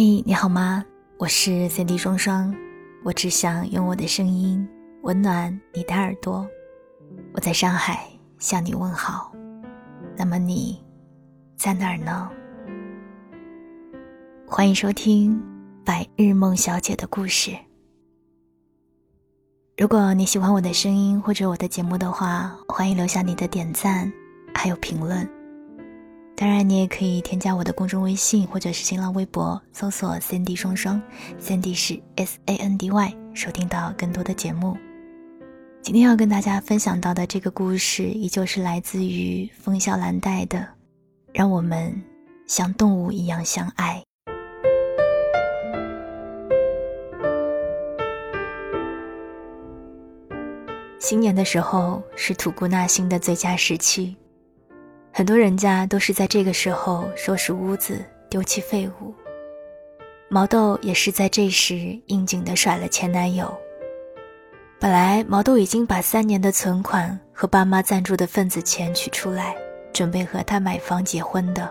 嘿，你好吗？我是 Cindy 双双，我只想用我的声音温暖你的耳朵。我在上海向你问好，那么你在哪儿呢？欢迎收听《白日梦小姐的故事》。如果你喜欢我的声音或者我的节目的话，欢迎留下你的点赞还有评论。当然，你也可以添加我的公众微信或者是新浪微博，搜索 “Cindy 双双 ”，Cindy 是 S A N D Y，收听到更多的节目。今天要跟大家分享到的这个故事，依旧是来自于风笑兰黛的《让我们像动物一样相爱》。新年的时候是吐故纳新的最佳时期。很多人家都是在这个时候收拾屋子、丢弃废物。毛豆也是在这时应景的甩了前男友。本来毛豆已经把三年的存款和爸妈赞助的份子钱取出来，准备和他买房结婚的。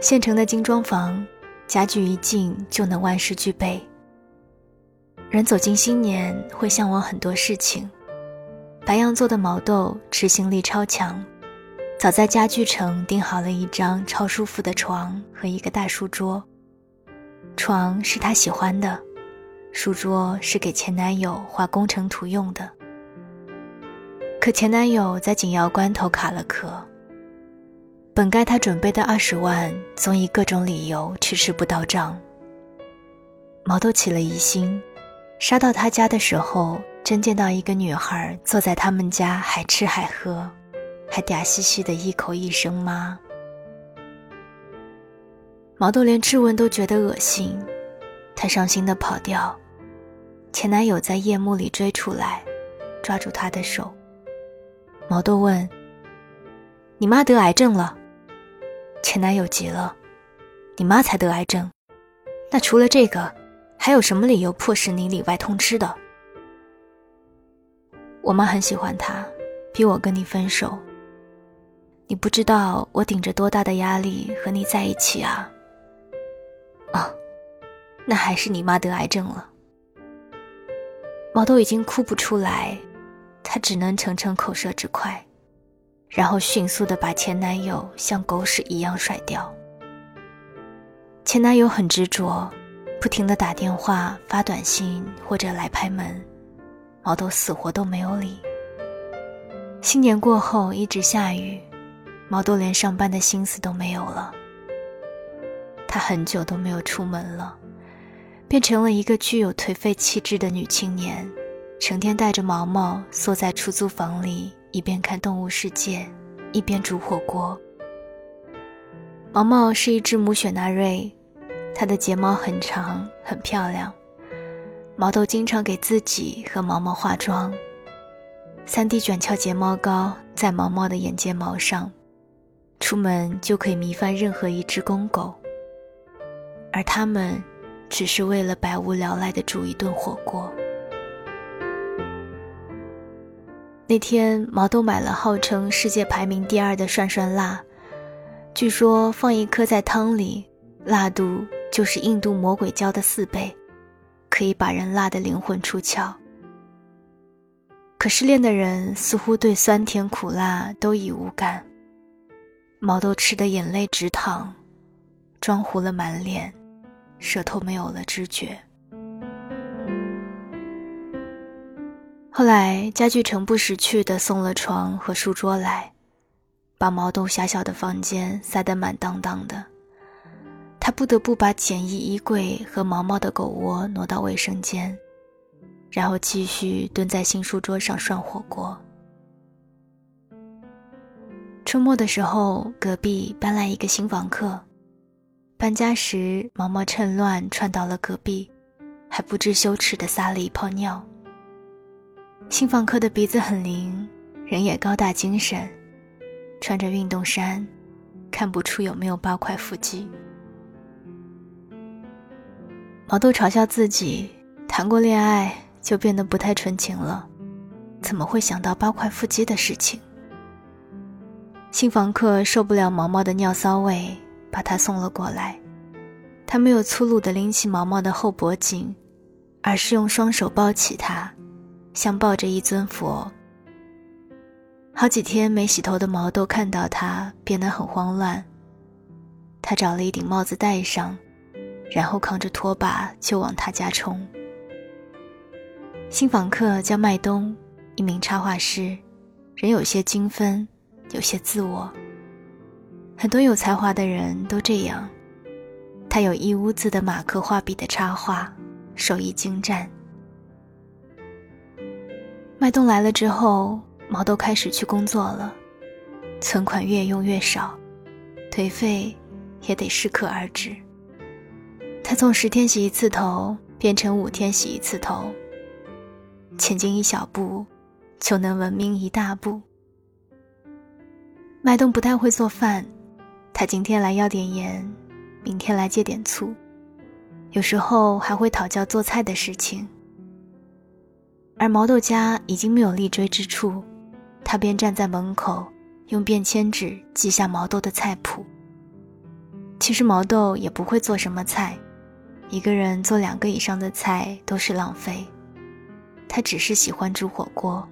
现成的精装房，家具一进就能万事俱备。人走进新年会向往很多事情。白羊座的毛豆执行力超强，早在家具城订好了一张超舒服的床和一个大书桌。床是他喜欢的，书桌是给前男友画工程图用的。可前男友在紧要关头卡了壳，本该他准备的二十万，总以各种理由迟迟不到账。毛豆起了疑心，杀到他家的时候。真见到一个女孩坐在他们家，还吃还喝，还嗲兮兮的一口一声妈。毛豆连质问都觉得恶心，他伤心的跑掉。前男友在夜幕里追出来，抓住他的手。毛豆问：“你妈得癌症了？”前男友急了：“你妈才得癌症，那除了这个，还有什么理由迫使你里外通吃的？”我妈很喜欢他，逼我跟你分手。你不知道我顶着多大的压力和你在一起啊！啊，那还是你妈得癌症了。毛豆已经哭不出来，她只能逞逞口舌之快，然后迅速的把前男友像狗屎一样甩掉。前男友很执着，不停的打电话、发短信或者来拍门。毛豆死活都没有理。新年过后一直下雨，毛豆连上班的心思都没有了。她很久都没有出门了，变成了一个具有颓废气质的女青年，成天带着毛毛缩在出租房里，一边看《动物世界》，一边煮火锅。毛毛是一只母雪纳瑞，它的睫毛很长，很漂亮。毛豆经常给自己和毛毛化妆，三 D 卷翘睫毛膏在毛毛的眼睫毛上，出门就可以迷翻任何一只公狗。而他们，只是为了百无聊赖的煮一顿火锅。那天，毛豆买了号称世界排名第二的涮涮辣，据说放一颗在汤里，辣度就是印度魔鬼椒的四倍。可以把人辣的灵魂出窍。可失恋的人似乎对酸甜苦辣都已无感。毛豆吃的眼泪直淌，妆糊了满脸，舌头没有了知觉。后来家具城不识趣的送了床和书桌来，把毛豆狭小的房间塞得满当当的。他不得不把简易衣柜和毛毛的狗窝挪到卫生间，然后继续蹲在新书桌上涮火锅。周末的时候，隔壁搬来一个新房客，搬家时毛毛趁乱窜到了隔壁，还不知羞耻地撒了一泡尿。新房客的鼻子很灵，人也高大精神，穿着运动衫，看不出有没有八块腹肌。毛豆嘲笑自己，谈过恋爱就变得不太纯情了，怎么会想到八块腹肌的事情？新房客受不了毛毛的尿骚味，把他送了过来。他没有粗鲁地拎起毛毛的后脖颈，而是用双手抱起他，像抱着一尊佛。好几天没洗头的毛豆看到他，变得很慌乱。他找了一顶帽子戴上，然后扛着拖把就往他家冲。新访客叫麦冬，一名插画师，人有些精分，有些自我。很多有才华的人都这样。他有一屋子的马克画笔的插画，手艺精湛。麦冬来了之后，毛豆开始去工作了，存款越用越少，颓废也得适可而止。他从十天洗一次头变成五天洗一次头，前进一小步，就能文明一大步。麦冬不太会做饭，他今天来要点盐。明天来借点醋，有时候还会讨教做菜的事情。而毛豆家已经没有立锥之处，他便站在门口，用便签纸记下毛豆的菜谱。其实毛豆也不会做什么菜，一个人做两个以上的菜都是浪费。他只是喜欢煮火锅，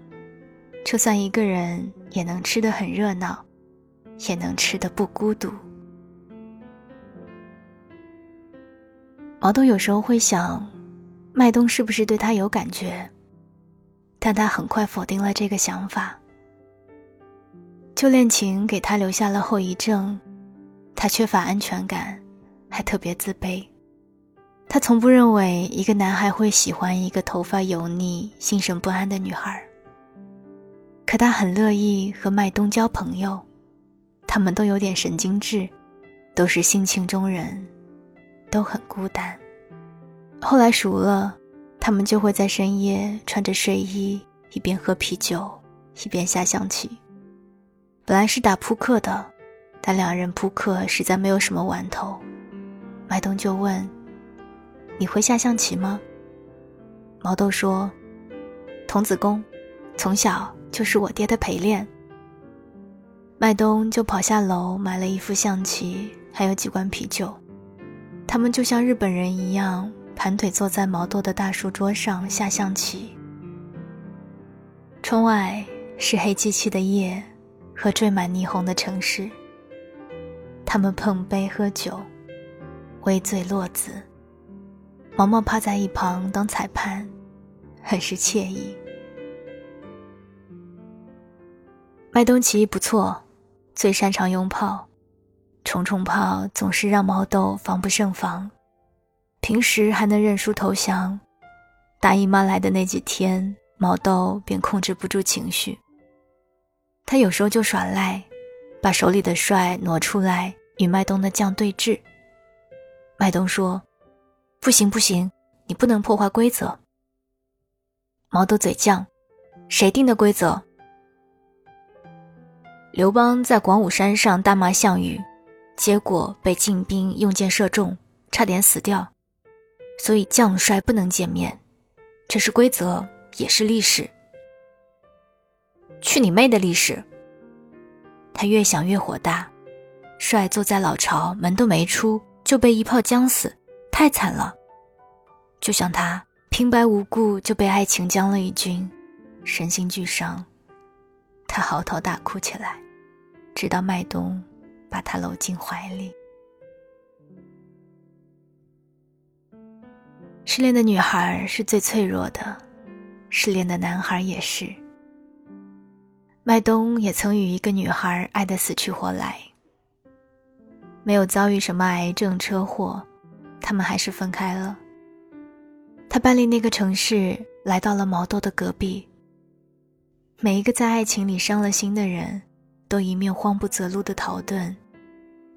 就算一个人也能吃得很热闹，也能吃得不孤独。毛豆有时候会想，麦冬是不是对他有感觉？但他很快否定了这个想法。旧恋情给他留下了后遗症，他缺乏安全感，还特别自卑。他从不认为一个男孩会喜欢一个头发油腻、心神不安的女孩。可他很乐意和麦冬交朋友，他们都有点神经质，都是性情中人。都很孤单。后来熟了，他们就会在深夜穿着睡衣，一边喝啤酒，一边下象棋。本来是打扑克的，但两人扑克实在没有什么玩头。麦冬就问：“你会下象棋吗？”毛豆说：“童子功，从小就是我爹的陪练。”麦冬就跑下楼买了一副象棋，还有几罐啤酒。他们就像日本人一样，盘腿坐在毛豆的大书桌上下象棋。窗外是黑漆漆的夜和缀满霓虹的城市。他们碰杯喝酒，微醉落子。毛毛趴在一旁当裁判，很是惬意。麦冬棋不错，最擅长用炮。重重炮总是让毛豆防不胜防，平时还能认输投降，大姨妈来的那几天，毛豆便控制不住情绪。他有时候就耍赖，把手里的帅挪出来与麦冬的将对峙。麦冬说：“不行不行，你不能破坏规则。”毛豆嘴犟：“谁定的规则？”刘邦在广武山上大骂项羽。结果被晋兵用箭射中，差点死掉，所以将帅不能见面，这是规则，也是历史。去你妹的历史！他越想越火大，帅坐在老巢，门都没出就被一炮将死，太惨了。就像他平白无故就被爱情将了一军，身心俱伤，他嚎啕大哭起来，直到麦冬。把他搂进怀里。失恋的女孩是最脆弱的，失恋的男孩也是。麦冬也曾与一个女孩爱得死去活来，没有遭遇什么癌症、车祸，他们还是分开了。他搬离那个城市，来到了毛豆的隔壁。每一个在爱情里伤了心的人。都一面慌不择路的逃遁，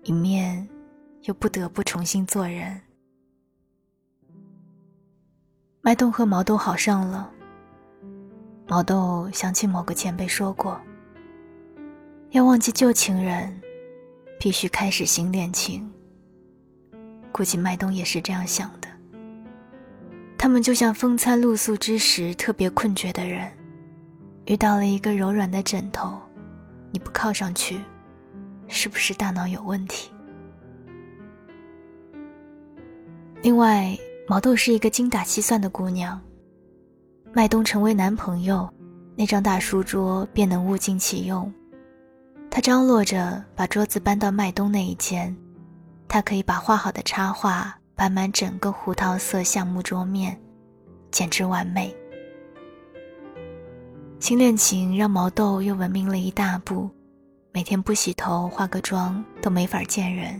一面又不得不重新做人。麦冬和毛豆好上了。毛豆想起某个前辈说过：“要忘记旧情人，必须开始新恋情。”估计麦冬也是这样想的。他们就像风餐露宿之时特别困倦的人，遇到了一个柔软的枕头。你不靠上去，是不是大脑有问题？另外，毛豆是一个精打细算的姑娘。麦冬成为男朋友，那张大书桌便能物尽其用。她张罗着把桌子搬到麦冬那一间，他可以把画好的插画摆满整个胡桃色橡木桌面，简直完美。新恋情让毛豆又文明了一大步，每天不洗头、化个妆都没法见人。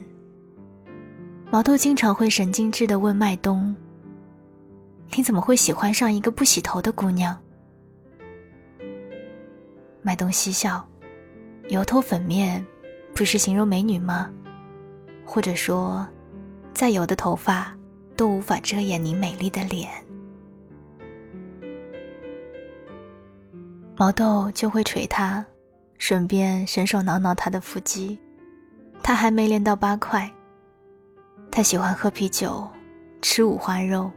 毛豆经常会神经质地问麦冬：“你怎么会喜欢上一个不洗头的姑娘？”麦冬嬉笑。油头粉面，不是形容美女吗？或者说，再油的头发都无法遮掩你美丽的脸。毛豆就会捶他，顺便伸手挠挠他的腹肌。他还没练到八块。他喜欢喝啤酒，吃五花肉，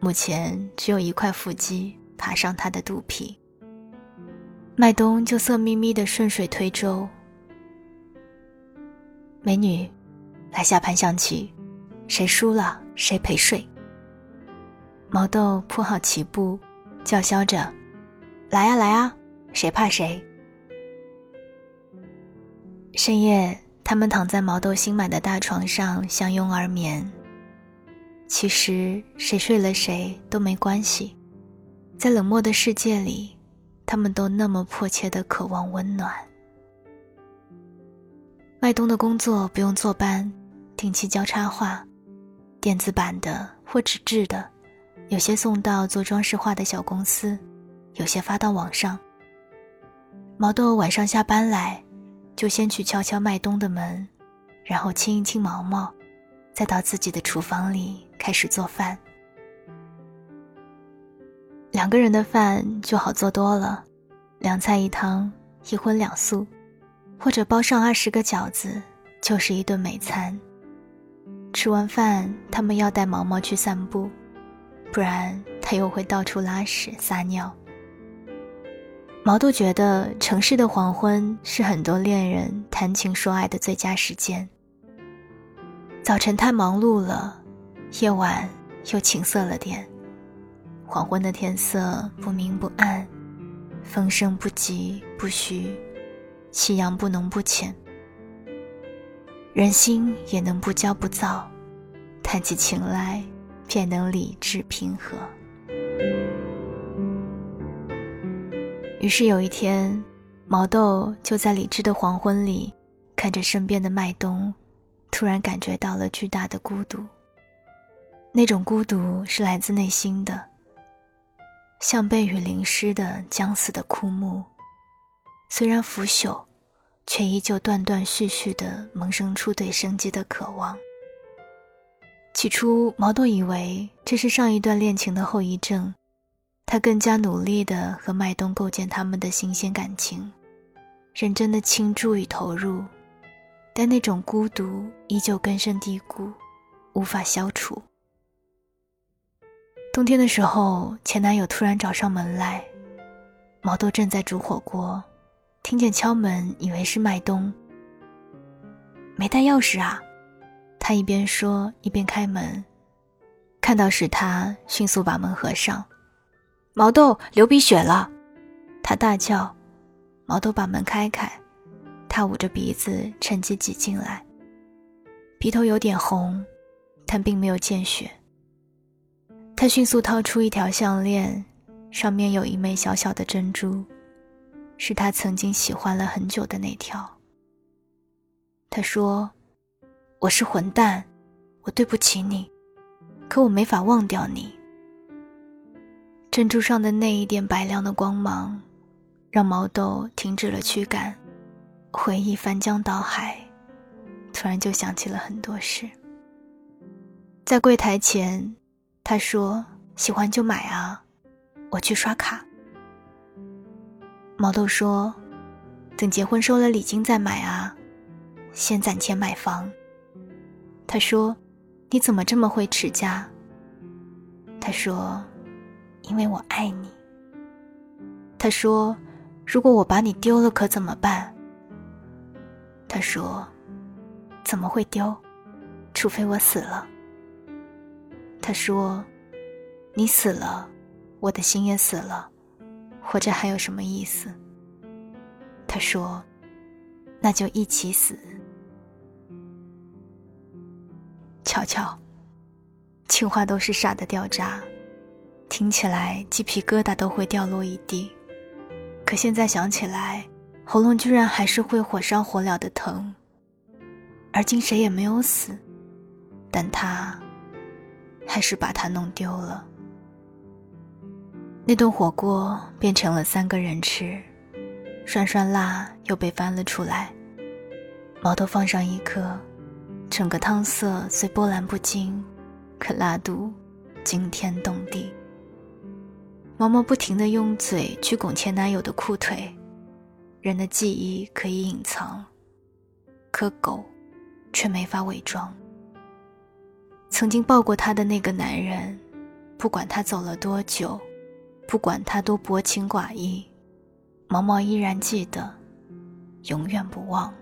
目前只有一块腹肌爬上他的肚皮。麦冬就色眯眯的顺水推舟。美女，来下盘象棋，谁输了谁陪睡。毛豆铺好棋布，叫嚣着：“来呀来呀，谁怕谁。”深夜，他们躺在毛豆新买的大床上相拥而眠。其实谁睡了谁都没关系，在冷漠的世界里。他们都那么迫切的渴望温暖。麦冬的工作不用坐班，定期交叉画，电子版的或纸质的，有些送到做装饰画的小公司，有些发到网上。毛豆晚上下班来，就先去敲敲麦冬的门，然后亲一亲毛毛，再到自己的厨房里开始做饭。两个人的饭就好做多了，两菜一汤，一荤两素，或者包上二十个饺子，就是一顿美餐。吃完饭，他们要带毛毛去散步，不然他又会到处拉屎撒尿。毛豆觉得城市的黄昏是很多恋人谈情说爱的最佳时间。早晨太忙碌了，夜晚又情色了点。黄昏的天色不明不暗，风声不急不徐，夕阳不浓不浅。人心也能不骄不躁，谈起情来便能理智平和。于是有一天，毛豆就在理智的黄昏里，看着身边的麦冬，突然感觉到了巨大的孤独。那种孤独是来自内心的。像被雨淋湿的将死的枯木，虽然腐朽，却依旧断断续续地萌生出对生机的渴望。起初，毛豆以为这是上一段恋情的后遗症，他更加努力地和麦冬构建他们的新鲜感情，认真的倾注与投入，但那种孤独依旧根深蒂固，无法消除。冬天的时候，前男友突然找上门来，毛豆正在煮火锅，听见敲门，以为是麦冬。没带钥匙啊，他一边说一边开门，看到是他，迅速把门合上。毛豆流鼻血了，他大叫。毛豆把门开开，他捂着鼻子，趁机挤进来，鼻头有点红，但并没有见血。他迅速掏出一条项链，上面有一枚小小的珍珠，是他曾经喜欢了很久的那条。他说：“我是混蛋，我对不起你，可我没法忘掉你。”珍珠上的那一点白亮的光芒，让毛豆停止了驱赶，回忆翻江倒海，突然就想起了很多事。在柜台前。他说：“喜欢就买啊，我去刷卡。”毛豆说：“等结婚收了礼金再买啊，先攒钱买房。”他说：“你怎么这么会持家？”他说：“因为我爱你。”他说：“如果我把你丢了，可怎么办？”他说：“怎么会丢？除非我死了。”他说：“你死了，我的心也死了，活着还有什么意思？”他说：“那就一起死。”瞧瞧，情话都是傻的掉渣，听起来鸡皮疙瘩都会掉落一地。可现在想起来，喉咙居然还是会火烧火燎的疼。而今谁也没有死，但他还是把它弄丢了。那顿火锅变成了三个人吃，涮涮辣又被翻了出来，毛豆放上一颗，整个汤色虽波澜不惊，可辣度惊天动地。毛毛不停地用嘴去拱前男友的裤腿，人的记忆可以隐藏，可狗却没法伪装。曾经抱过他的那个男人，不管他走了多久，不管他多薄情寡义，毛毛依然记得，永远不忘。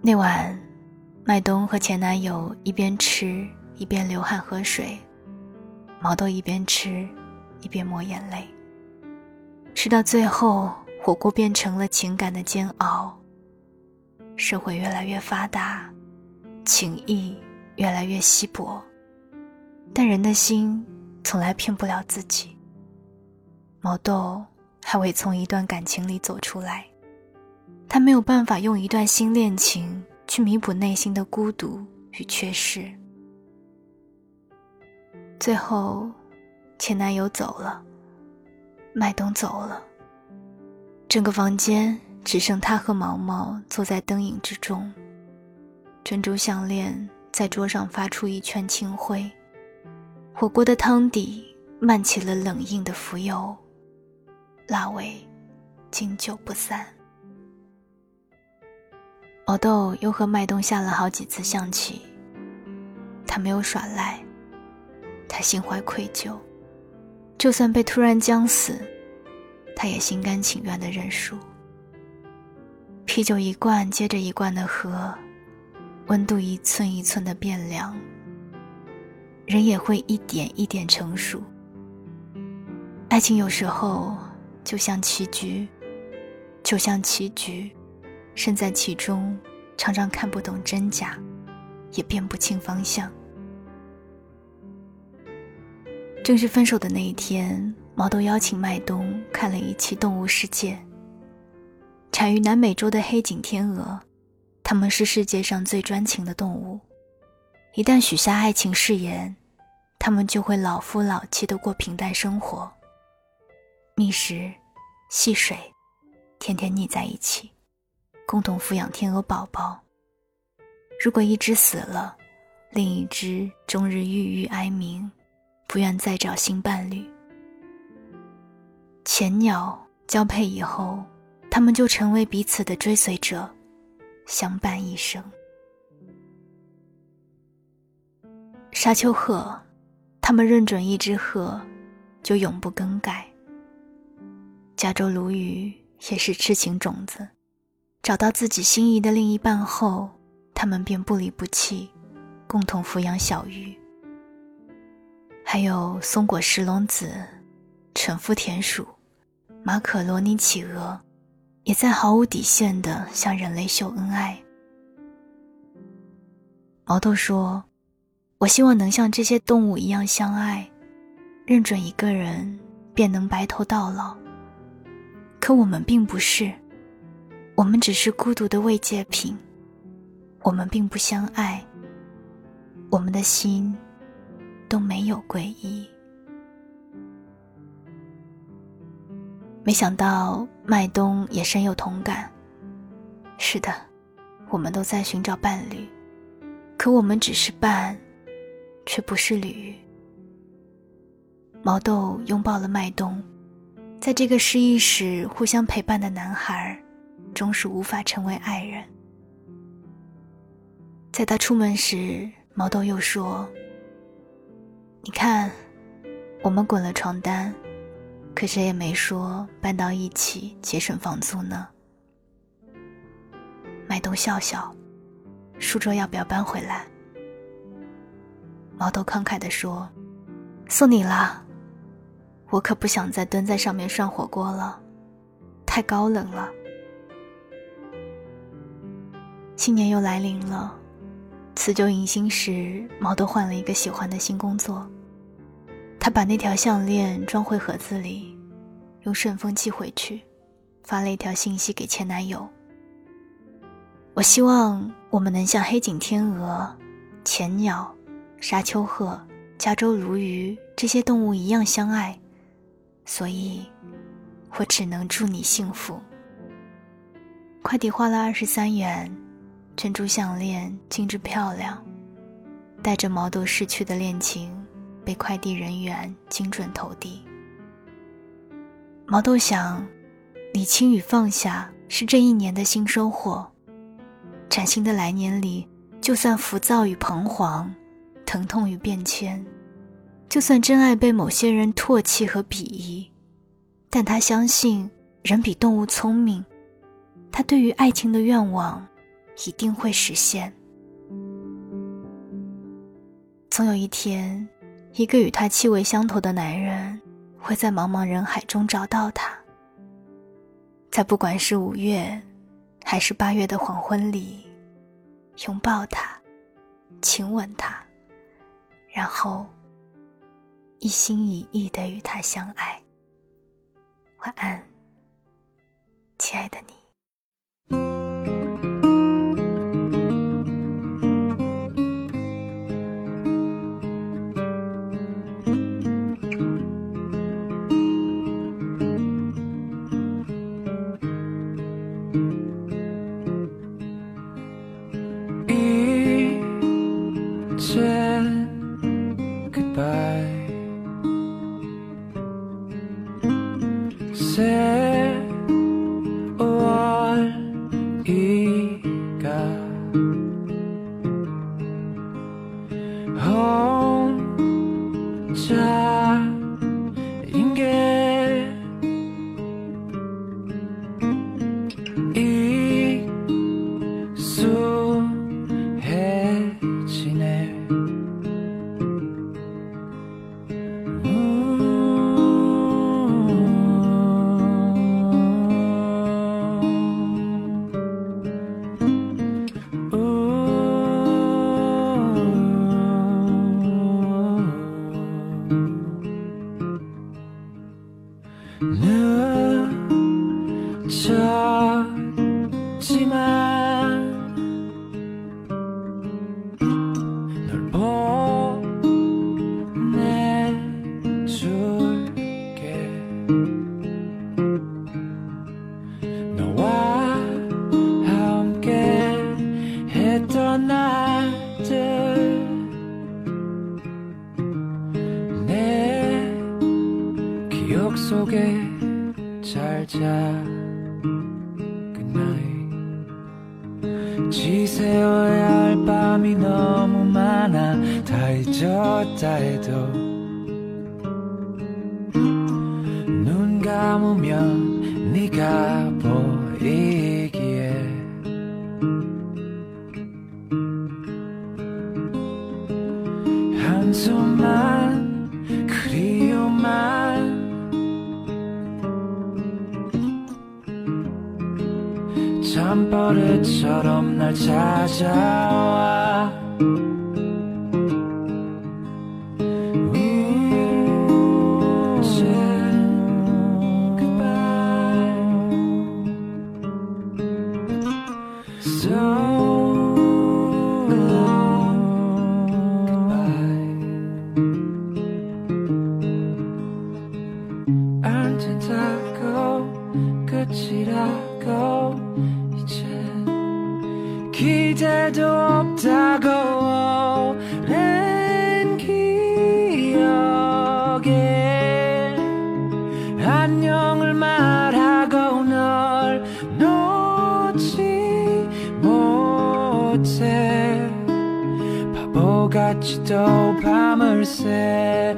那晚，麦冬和前男友一边吃一边流汗喝水。毛豆一边吃，一边抹眼泪。吃到最后，火锅变成了情感的煎熬。社会越来越发达，情谊越来越稀薄，但人的心从来骗不了自己。毛豆还未从一段感情里走出来，他没有办法用一段新恋情去弥补内心的孤独与缺失。最后，前男友走了，麦冬走了。整个房间只剩他和毛毛坐在灯影之中，珍珠项链在桌上发出一圈清灰，火锅的汤底漫起了冷硬的浮油，辣味经久不散。毛豆又和麦冬下了好几次象棋，他没有耍赖。他心怀愧疚，就算被突然将死，他也心甘情愿的认输。啤酒一罐接着一罐的喝，温度一寸一寸的变凉，人也会一点一点成熟。爱情有时候就像棋局，就像棋局，身在其中，常常看不懂真假，也辨不清方向。正式分手的那一天，毛豆邀请麦冬看了一期《动物世界》。产于南美洲的黑颈天鹅，它们是世界上最专情的动物。一旦许下爱情誓言，它们就会老夫老妻的过平淡生活，觅食、戏水，天天腻在一起，共同抚养天鹅宝宝。如果一只死了，另一只终日郁郁哀鸣。不愿再找新伴侣。前鸟交配以后，他们就成为彼此的追随者，相伴一生。沙丘鹤，他们认准一只鹤，就永不更改。加州鲈鱼也是痴情种子，找到自己心仪的另一半后，他们便不离不弃，共同抚养小鱼。还有松果石龙子、沉腹田鼠、马可罗尼企鹅，也在毫无底线的向人类秀恩爱。毛豆说：“我希望能像这些动物一样相爱，认准一个人便能白头到老。可我们并不是，我们只是孤独的慰藉品。我们并不相爱，我们的心。”都没有皈依。没想到麦冬也深有同感。是的，我们都在寻找伴侣，可我们只是伴，却不是侣。毛豆拥抱了麦冬，在这个失意时互相陪伴的男孩，终是无法成为爱人。在他出门时，毛豆又说。你看，我们滚了床单，可谁也没说搬到一起节省房租呢。麦冬笑笑，书桌要不要搬回来？毛豆慷慨地说：“送你啦，我可不想再蹲在上面涮火锅了，太高冷了。”新年又来临了，辞旧迎新时，毛豆换了一个喜欢的新工作。他把那条项链装回盒子里，用顺丰寄回去，发了一条信息给前男友。我希望我们能像黑颈天鹅、浅鸟、沙丘鹤、加州鲈鱼这些动物一样相爱，所以，我只能祝你幸福。快递花了二十三元，珍珠项链精致漂亮，带着毛豆逝去的恋情。被快递人员精准投递。毛豆想，理清与放下是这一年的新收获。崭新的来年里，就算浮躁与彷徨，疼痛与变迁，就算真爱被某些人唾弃和鄙夷，但他相信人比动物聪明，他对于爱情的愿望一定会实现。总有一天。一个与他气味相投的男人，会在茫茫人海中找到他，在不管是五月，还是八月的黄昏里，拥抱他，亲吻他，然后一心一意的与他相爱。晚安，亲爱的你。sky. Say 찾지만 한숨만 그리움만. 잠버릇처럼 날 찾아와 같이 또 밤을 새